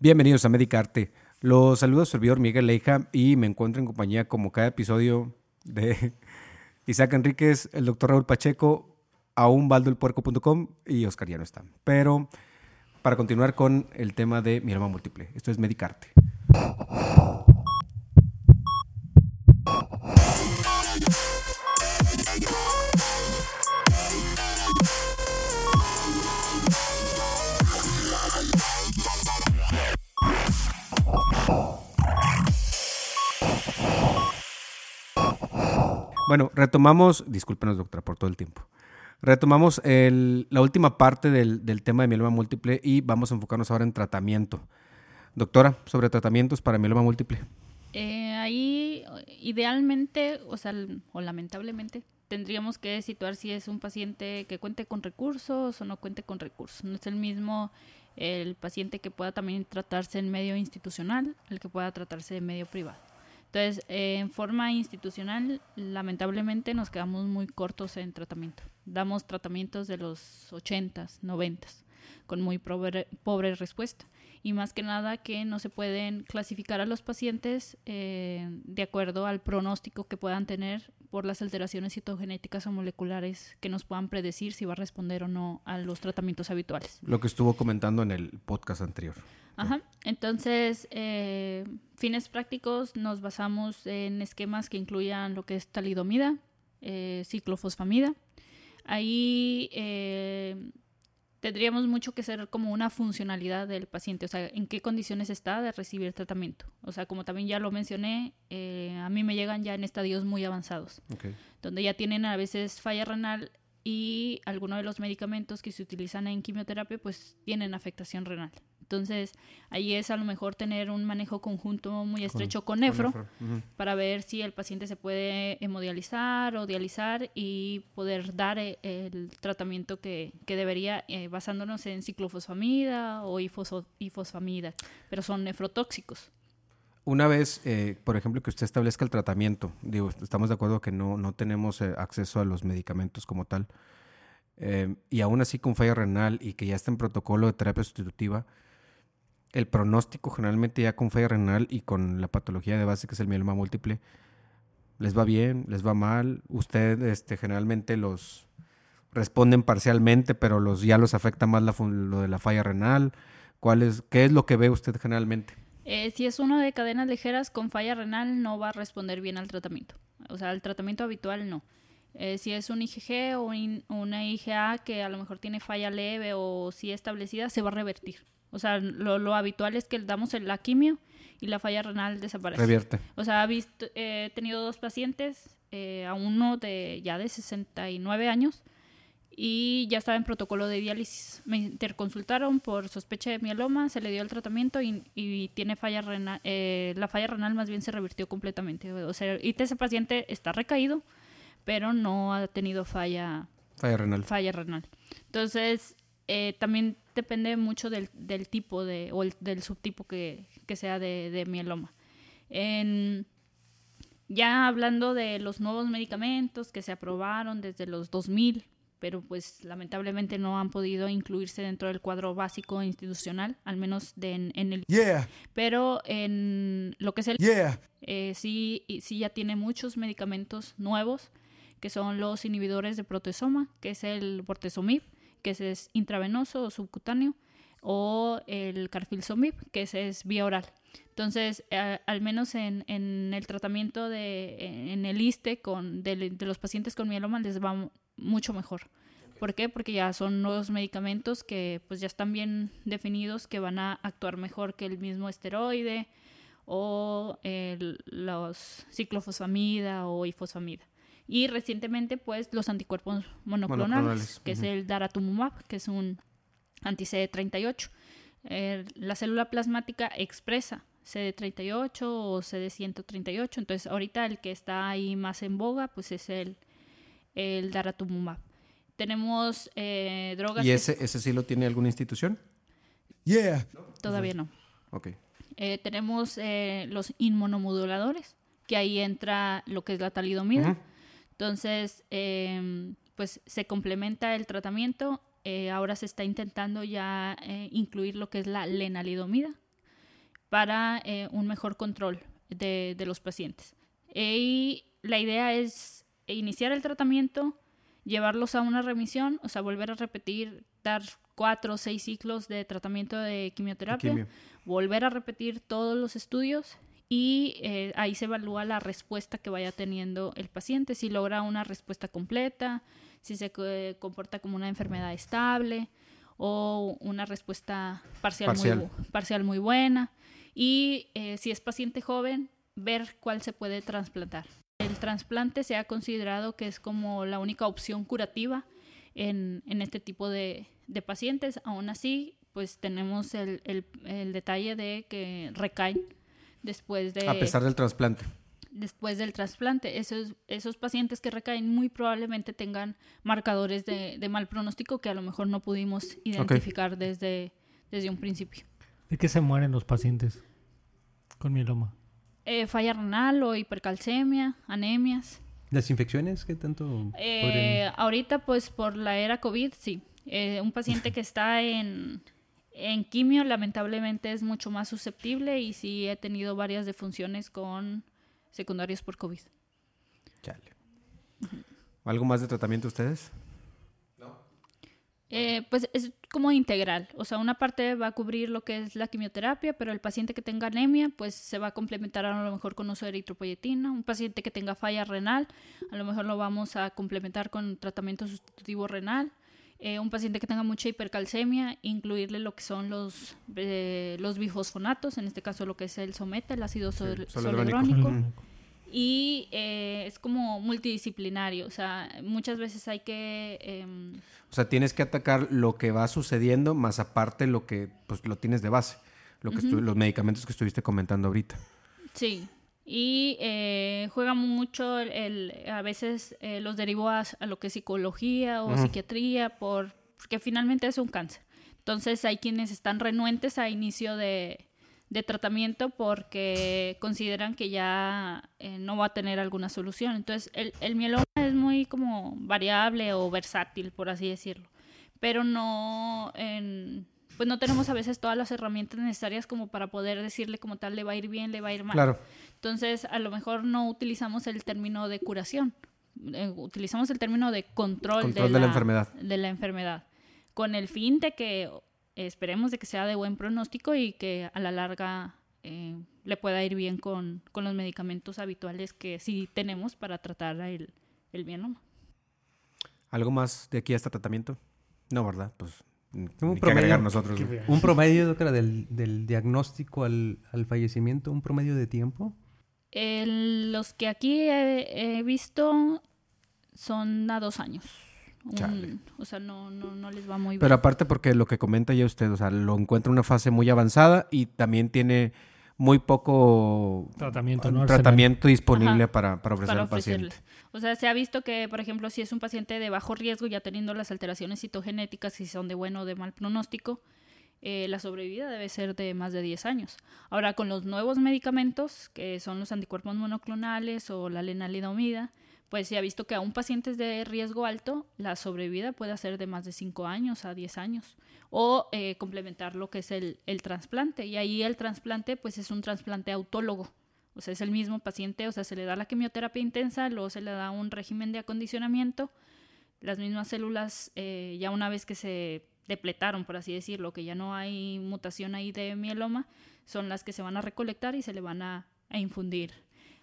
Bienvenidos a Medicarte. Los saludo a su servidor Miguel Leija y me encuentro en compañía como cada episodio de Isaac Enríquez, el doctor Raúl Pacheco, aún baldoelpuerco.com y Oscar ya no está. Pero para continuar con el tema de mi múltiple, esto es Medicarte. Bueno, retomamos, discúlpenos doctora por todo el tiempo. Retomamos la última parte del, tema de mieloma múltiple y vamos a enfocarnos ahora en tratamiento. Doctora, sobre tratamientos para mieloma múltiple. Eh, ahí, idealmente, o sea, o lamentablemente, tendríamos que situar si es un paciente que cuente con recursos o no cuente con recursos. No es el mismo el paciente que pueda también tratarse en medio institucional, el que pueda tratarse en medio privado. Entonces, eh, en forma institucional, lamentablemente nos quedamos muy cortos en tratamiento. Damos tratamientos de los 80s, 90s, con muy pobre, respuesta. Y más que nada que no se pueden clasificar a los pacientes eh, de acuerdo al pronóstico que puedan tener por las alteraciones citogenéticas o moleculares que nos puedan predecir si va a responder o no a los tratamientos habituales. Lo que estuvo comentando en el podcast anterior. Ajá. Entonces, eh, fines prácticos, nos basamos en esquemas que incluyan lo que es talidomida, eh, ciclofosfamida. Ahí eh, tendríamos mucho que ser como una funcionalidad del paciente, o sea, en qué condiciones está de recibir tratamiento. O sea, como también ya lo mencioné, a mí me llegan ya en estadios muy avanzados, donde ya tienen a veces falla renal y algunos de los medicamentos que se utilizan en quimioterapia pues tienen afectación renal. Entonces, ahí es a lo mejor tener un manejo conjunto muy estrecho con, nefro, para ver si el paciente se puede hemodializar o dializar y poder dar eh, el tratamiento que, debería eh, basándonos en ciclofosfamida o ifosfamida, pero son nefrotóxicos. Una vez, eh, por ejemplo, que usted establezca el tratamiento, digo, estamos de acuerdo que no, no tenemos acceso a los medicamentos como tal, y aún así con falla renal y que ya está en protocolo de terapia sustitutiva, el pronóstico generalmente ya con falla renal y con la patología de base que es el mieloma múltiple, les va bien, les va mal. Usted este, generalmente los responden parcialmente, pero los, ya los afecta más lo de la falla renal. ¿Cuál es, ¿Qué es lo que ve usted generalmente? Eh, si es uno de cadenas ligeras con falla renal, no va a responder bien al tratamiento. O sea, al tratamiento habitual no. Eh, si es un IgG o una IgA que a lo mejor tiene falla leve o si establecida, se va a revertir. O sea, lo, habitual es que damos la quimio y la falla renal desaparece. Revierte. O sea, he tenido dos pacientes, eh, a uno de ya de 69 años y ya estaba en protocolo de diálisis. Me interconsultaron por sospecha de mieloma, se le dio el tratamiento y, tiene falla renal. Eh, la falla renal más bien se revirtió completamente. O sea, y ese paciente está recaído, pero no ha tenido falla, falla renal. Falla renal. Entonces, eh, también depende mucho del, tipo de, o del subtipo que, sea de, mieloma. ya hablando de los nuevos medicamentos que se aprobaron desde los 2000, pero pues lamentablemente no han podido incluirse dentro del cuadro básico institucional, al menos en, el... Pero en lo que es el... Eh, sí, sí ya tiene muchos medicamentos nuevos, que son los inhibidores de proteasoma, que es el bortezomib, que es intravenoso o subcutáneo, o el carfilzomib, que es vía oral. Entonces, al menos en, el tratamiento de, en el ISTE con, de, los pacientes con mieloma les va mucho mejor. ¿Por qué? Porque ya son nuevos medicamentos que pues ya están bien definidos, que van a actuar mejor que el mismo esteroide o los ciclofosfamida o ifosfamida. Y recientemente, pues, los anticuerpos monoclonales, que es el daratumumab, que es un anti-CD38. eh, la célula plasmática expresa CD38 o CD138. Entonces, ahorita el que está ahí más en boga, pues es el, el daratumumab. Tenemos eh, drogas... ¿Y ese, ese sí lo tiene alguna institución? Yeah. Todavía no. Ok. Eh, tenemos eh, los inmunomoduladores, que ahí entra lo que es la talidomida. Entonces, em, pues se complementa el tratamiento. Eh, ahora se está intentando ya eh, incluir lo que es la lenalidomida para eh, un mejor control de, de los pacientes. Y la idea es iniciar el tratamiento, llevarlos a una remisión, o sea, volver a repetir, dar cuatro o seis ciclos de tratamiento de quimioterapia, Quimio. volver a repetir todos los estudios y eh, ahí se evalúa la respuesta que vaya teniendo el paciente, si logra una respuesta completa, si se co- comporta como una enfermedad estable o una respuesta parcial, Parcial. Muy, bu- parcial muy buena. Y eh, si es paciente joven, ver cuál se puede trasplantar. El trasplante se ha considerado que es como la única opción curativa en, en este tipo de, de pacientes. Aún así, pues tenemos el, el- el detalle de que recaen después de A pesar del trasplante. después del trasplante. Esos, esos pacientes que recaen muy probablemente tengan marcadores de, de mal pronóstico que a lo mejor no pudimos identificar desde, desde un principio. ¿De qué se mueren los pacientes con mieloma? Eh, falla renal o hipercalcemia, anemias. ¿Las infecciones qué tanto Eh, podrían- ahorita, pues por la era COVID, sí. Eh, un paciente que está en, en quimio, lamentablemente es mucho más susceptible y sí he tenido varias defunciones con secundarios por COVID. Chale. ¿Algo más de tratamiento ustedes? Eh, pues es como integral, o sea, una parte va a cubrir lo que es la quimioterapia, pero el paciente que tenga anemia, pues se va a complementar a lo mejor con uso de eritropoyetina. Un paciente que tenga falla renal, a lo mejor lo vamos a complementar con tratamiento sustitutivo renal. Eh, un paciente que tenga mucha hipercalcemia, incluirle lo que son los, eh, los bifosfonatos, en este caso lo que es el someta, el ácido sol- soledrónico y eh, es como multidisciplinario, o sea, muchas veces hay que... em, O sea, tienes que atacar lo que va sucediendo, más aparte lo que pues lo tienes de base. Lo que estu- los medicamentos que estuviste comentando ahorita. sí, y eh, juega mucho el, el- a veces eh, los derivados a lo que es psicología o psiquiatría, por, porque finalmente es un cáncer. Entonces hay quienes están renuentes a inicio de, de tratamiento porque consideran que ya eh, no va a tener alguna solución. Entonces el, el mieloma es muy como variable o versátil, por así decirlo. Pero no, en- pues no tenemos a veces todas las herramientas necesarias como para poder decirle como tal le va a ir bien, le va a ir mal. Claro. Entonces, a lo mejor no utilizamos el término de curación, eh, utilizamos el término de control, Control de la enfermedad. de la enfermedad, con el fin de que esperemos de que sea de buen pronóstico y que a la larga eh, le pueda ir bien con, con los medicamentos habituales que sí tenemos para tratar el, el mieloma. ¿Algo más de aquí hasta tratamiento? No, ¿verdad? Pues Un promedio. nosotros. Un promedio doctora, del, del diagnóstico al, al fallecimiento, un promedio de tiempo. El- los que aquí he, he visto son a dos años. Un- o sea, no, no, no les va muy bien. Pero aparte porque lo que comenta ya usted, o sea, lo encuentra en una fase muy avanzada y también tiene muy poco Tratamiento, ¿no? tratamiento disponible Ajá, para, para ofrecer para al paciente. O sea, se ha visto que, por ejemplo, si es un paciente de bajo riesgo, ya teniendo las alteraciones citogenéticas, si son de bueno o de mal pronóstico, eh, la sobrevida debe ser de más de 10 años. Ahora, con los nuevos medicamentos, que son los anticuerpos monoclonales o la lenalidomida, pues se ha visto que a un paciente de riesgo alto, la sobrevida puede ser de más de 5 años a 10 años. O eh, complementar lo que es el, el trasplante. Y ahí el trasplante, pues es un trasplante autólogo. O sea, es el mismo paciente, o sea, se le da la quimioterapia intensa, luego se le da un régimen de acondicionamiento. Las mismas células, eh, ya una vez que se depletaron, por así decirlo, que ya no hay mutación ahí de mieloma, son las que se van a recolectar y se le van a, a infundir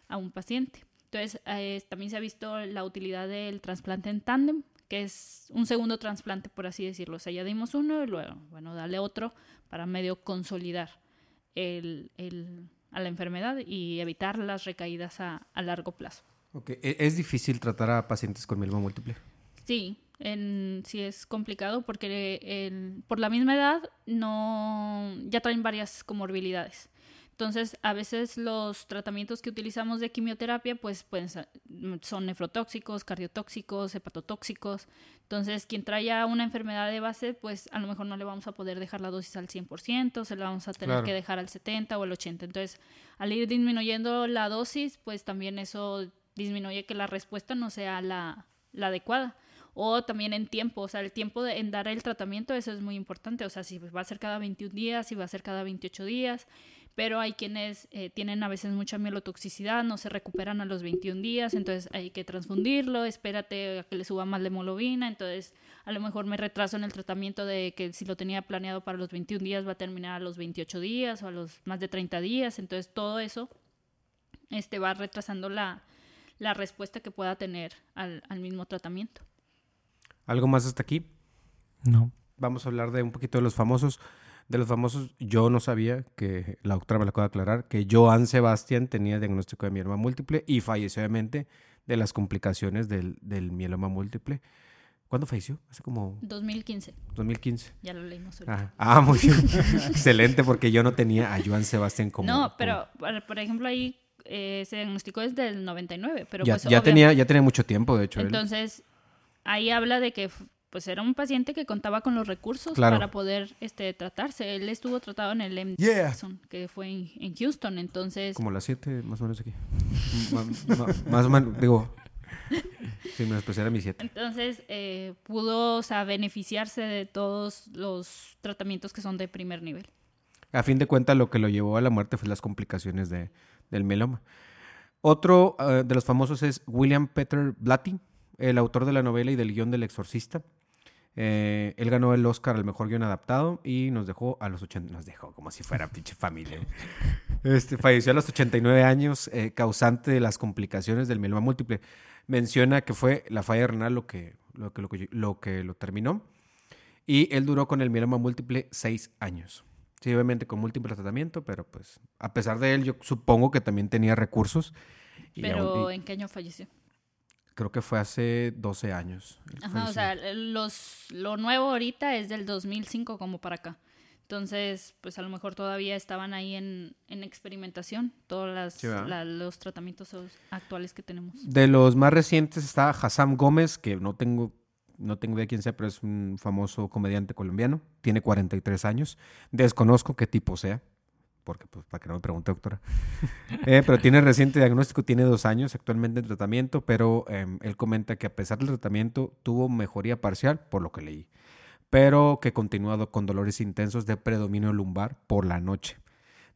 a un paciente. Entonces, eh, también se ha visto la utilidad del trasplante en tándem, que es un segundo trasplante, por así decirlo. O sea, ya dimos uno y luego, bueno, dale otro para medio consolidar el, el- a la enfermedad y evitar las recaídas a, a largo plazo. Ok, e- ¿Es difícil tratar a pacientes con mieloma múltiple? Sí, en, sí es complicado porque el- por la misma edad no ya traen varias comorbilidades. Entonces, a veces los tratamientos que utilizamos de quimioterapia pues, ser- son nefrotóxicos, cardiotóxicos, hepatotóxicos. Entonces, quien trae una enfermedad de base, pues a lo mejor no le vamos a poder dejar la dosis al 100%, se la vamos a tener Claro. que dejar al 70 o al 80. Entonces, al ir disminuyendo la dosis, pues también eso disminuye que la respuesta no sea la, la adecuada. O también en tiempo, o sea, el tiempo de, en dar el tratamiento, eso es muy importante. O sea, si va a ser cada 21 días, si va a ser cada 28 días. Pero hay quienes eh, tienen a veces mucha mielotoxicidad, no se recuperan a los 21 días, entonces hay que transfundirlo, espérate a que le suba más la hemoglobina, entonces a lo mejor me retraso en el tratamiento de que si lo tenía planeado para los 21 días va a terminar a los 28 días o a los más de 30 días, entonces todo eso este, va retrasando la, la respuesta que pueda tener al, al mismo tratamiento. ¿Algo más hasta aquí? No. Vamos a hablar de un poquito de los famosos. De los famosos, yo no sabía que la doctora me lo acaba de aclarar, que Joan Sebastián tenía diagnóstico de mieloma múltiple y falleció obviamente de las complicaciones del, del mieloma múltiple. ¿Cuándo falleció? Hace como 2015, 2015. ya lo leímos ahorita. Ah, ah, muy bien. Excelente, porque yo no tenía a Joan Sebastián como. no, pero por, por ejemplo ahí eh, se diagnosticó desde el 99, pero ya, pues ya tenía, ya tenía mucho tiempo, de hecho. él. Ahí habla de que pues era un paciente que contaba con los recursos Claro. para poder este tratarse. Él estuvo tratado en el MD Yeah. Jackson, que fue en, en Houston, entonces Como las 7, más o menos aquí. Más o menos, digo. Sin menospreciar a mis 7. entonces eh, pudo o sea, beneficiarse de todos los tratamientos que son de primer nivel. A fin de cuentas, lo que lo llevó a la muerte fue las complicaciones de, del mieloma. Otro eh, de los famosos es William Peter Blatty, el autor de la novela y del guion del exorcista. Eh, él ganó el Oscar al mejor guion adaptado y nos dejó a los 80, nos dejó como si fuera pinche familia. Este, falleció a los 89 años, eh, causante de las complicaciones del mieloma múltiple. Menciona que fue la falla renal lo que lo, que, lo, que, lo que lo terminó. Y él duró con el mieloma múltiple seis años. Sí, obviamente con múltiple tratamiento, pero pues a pesar de él, yo supongo que también tenía recursos. Y Pero aún- y ¿en qué año falleció? Creo que fue hace 12 años. Ajá, o sea, los, lo nuevo ahorita es del 2005 como para acá. Entonces, pues a lo mejor todavía estaban ahí en, en experimentación todos las- Sí, ¿verdad? la- los tratamientos os- actuales que tenemos. De los más recientes está Hassam Gómez, que no tengo, no tengo idea quién sea, pero es un famoso comediante colombiano. Tiene 43 años. Desconozco qué tipo sea, porque pues para que no me pregunte, doctora. Eh, pero tiene reciente diagnóstico, tiene dos años actualmente en tratamiento, pero em, él comenta que a pesar del tratamiento tuvo mejoría parcial, por lo que leí, pero que continúa con dolores intensos de predominio lumbar por la noche.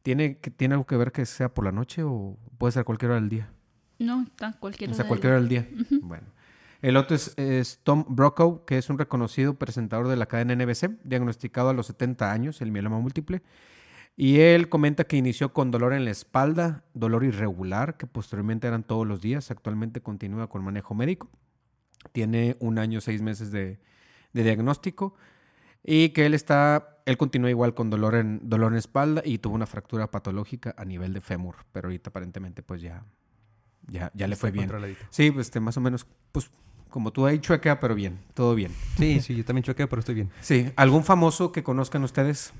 ¿Tiene, que- ¿Tiene algo que ver que sea por la noche o puede ser cualquier hora del día? No, está cualquier O sea, hora cualquier hora del día. Bueno. El otro es, es Tom Brokaw, que es un reconocido presentador de la cadena NBC, diagnosticado a los 70 años, el mieloma múltiple. Y él comenta que inició con dolor en la espalda, dolor irregular, que posteriormente eran todos los días. Actualmente continúa con manejo médico. Tiene un año, seis meses de, de diagnóstico. Y que él está, él continúa igual con dolor en, dolor en espalda y tuvo una fractura patológica a nivel de fémur. Pero ahorita aparentemente pues ya, ya, ya le fue bien. Sí, pues este, más o menos, pues como tú ahí chueca, pero bien, todo bien. Sí, sí, yo también choqué, pero estoy bien. Sí, ¿algún famoso que conozcan ustedes?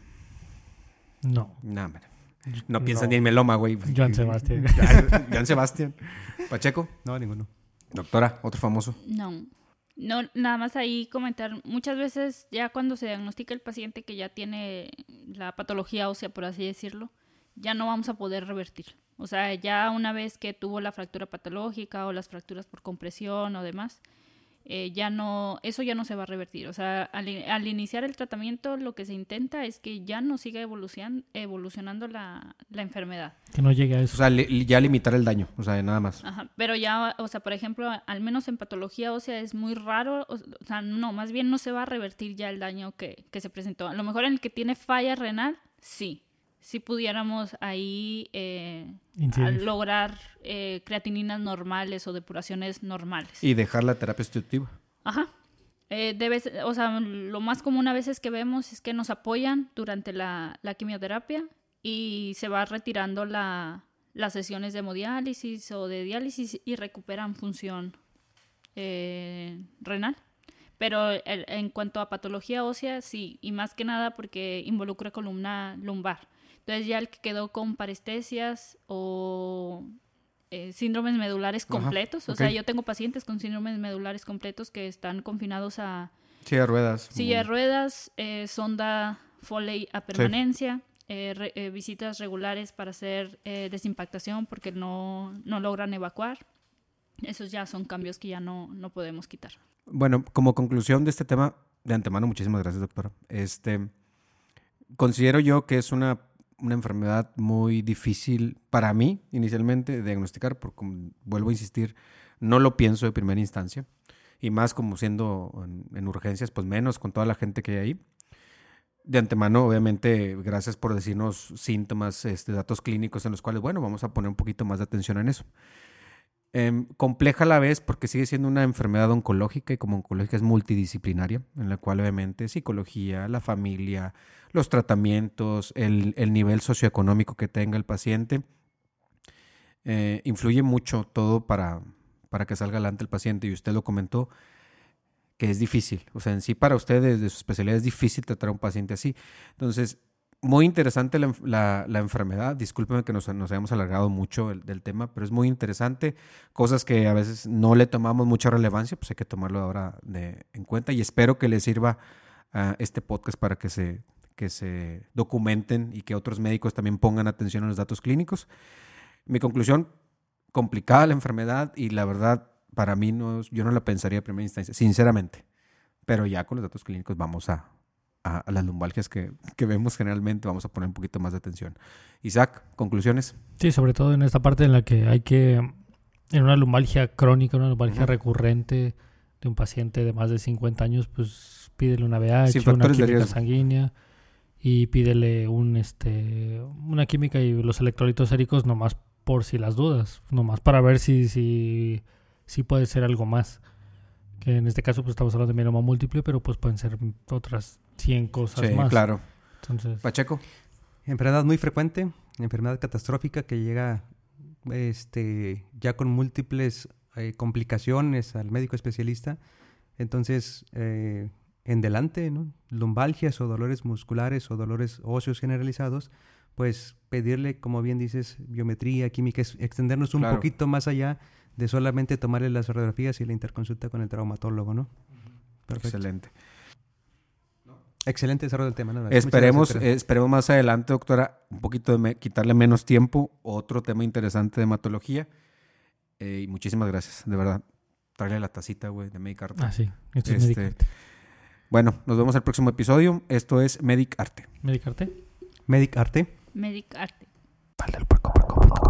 No. No, hombre. No ni en Meloma, güey. Joan Sebastián. Joan Sebastián. Pacheco, No, ninguno. doctora, otro famoso. No. No, nada más ahí comentar, muchas veces ya cuando se diagnostica el paciente que ya tiene la patología ósea, por así decirlo, ya no vamos a poder revertir. O sea, ya una vez que tuvo la fractura patológica o las fracturas por compresión o demás, eh, ya no, eso ya no se va a revertir. O sea, al, al iniciar el tratamiento lo que se intenta es que ya no siga evolucion- evolucionando la, la enfermedad. Que no llegue a O eso. sea, li- ya limitar el daño, o sea, nada más. Ajá, pero ya, o sea, por ejemplo, al menos en patología ósea es muy raro, o, o sea, no, más bien no se va a revertir ya el daño que, que se presentó. A lo mejor en el que tiene falla renal, sí, sí pudiéramos ahí eh, lograr eh, creatininas normales o depuraciones normales. Y dejar la terapia sustitutiva. Ajá. Eh, debe ser- o sea, lo más común a veces que vemos es que nos apoyan durante la, la quimioterapia y se va retirando la, las sesiones de hemodiálisis o de diálisis y recuperan función eh, renal. Pero el- en cuanto a patología ósea, sí, y más que nada porque involucra columna lumbar. Entonces ya el que quedó con parestesias o eh, síndromes medulares Ajá, completos, o sea, yo tengo pacientes con síndromes medulares completos que están confinados a Silla de ruedas. silla de ruedas, eh, sonda Foley a permanencia, eh, re- eh, visitas regulares para hacer eh, desimpactación porque no, no logran evacuar. Esos ya son cambios que ya no, no podemos quitar. Bueno, como conclusión de este tema, de antemano, muchísimas gracias, doctora. Este, considero yo que es una, una enfermedad muy difícil para mí, inicialmente, diagnosticar, porque vuelvo a insistir, no lo pienso de primera instancia. Y más como siendo en, en urgencias, pues menos con toda la gente que hay ahí. De antemano, obviamente, gracias por decirnos síntomas, este, datos clínicos en los cuales, bueno, vamos a poner un poquito más de atención en eso. Em, compleja a la vez porque sigue siendo una enfermedad oncológica y como oncológica es multidisciplinaria, en la cual obviamente psicología, la familia, los tratamientos, el, el nivel socioeconómico que tenga el paciente, eh, influye mucho todo para, para que salga adelante el paciente y usted lo comentó que es difícil, o sea, en sí para usted desde su especialidad es difícil tratar a un paciente así. Entonces, muy interesante la, enf- la- la enfermedad. Discúlpeme que nos, nos hayamos alargado mucho el- del tema, pero es muy interesante. Cosas que a veces no le tomamos mucha relevancia, pues hay que tomarlo ahora de- en cuenta. Y espero que les sirva ah, este podcast para que se, que se documenten y que otros médicos también pongan atención a los datos clínicos. Mi conclusión, complicada la enfermedad y la verdad, para mí, no, yo no la pensaría de primera instancia, sinceramente. Pero ya con los datos clínicos vamos a, a, a las lumbalgias que, que vemos generalmente, vamos a poner un poquito más de atención. Isaac, conclusiones. Sí, sobre todo en esta parte en la que hay que, en una lumbalgia crónica, una lumbalgia recurrente de un paciente de más de 50 años, pues pídele una VH, Sin una química sanguínea y pídele un este una química y los electrolitos séricos nomás por si las dudas, nomás para ver si si si puede ser algo más. Que en este caso pues estamos hablando de mieloma múltiple, pero pues pueden ser otras 100 cosas Sí, más. claro. Entonces, Pacheco. Enfermedad muy frecuente, enfermedad catastrófica que llega este, ya con múltiples eh, complicaciones al médico especialista. Entonces, eh, en delante, ¿no? lumbalgias o dolores musculares o dolores óseos generalizados, pues pedirle, como bien dices, biometría, química, es- extendernos un Claro. poquito más allá de solamente tomarle las radiografías y la interconsulta con el traumatólogo, ¿no? Perfecto. Excelente. Excelente desarrollo del tema. ¿no? Esperemos, esperemos más adelante, doctora, un poquito de me- quitarle menos tiempo. Otro tema interesante de hematología. Eh, y muchísimas gracias, de verdad. Traerle la tacita, güey, de Medicarte. ah, sí, esto es Este, bueno, nos vemos el próximo episodio. Esto es Medic Arte. Medicarte. Medic Arte. Medicarte. Medicarte.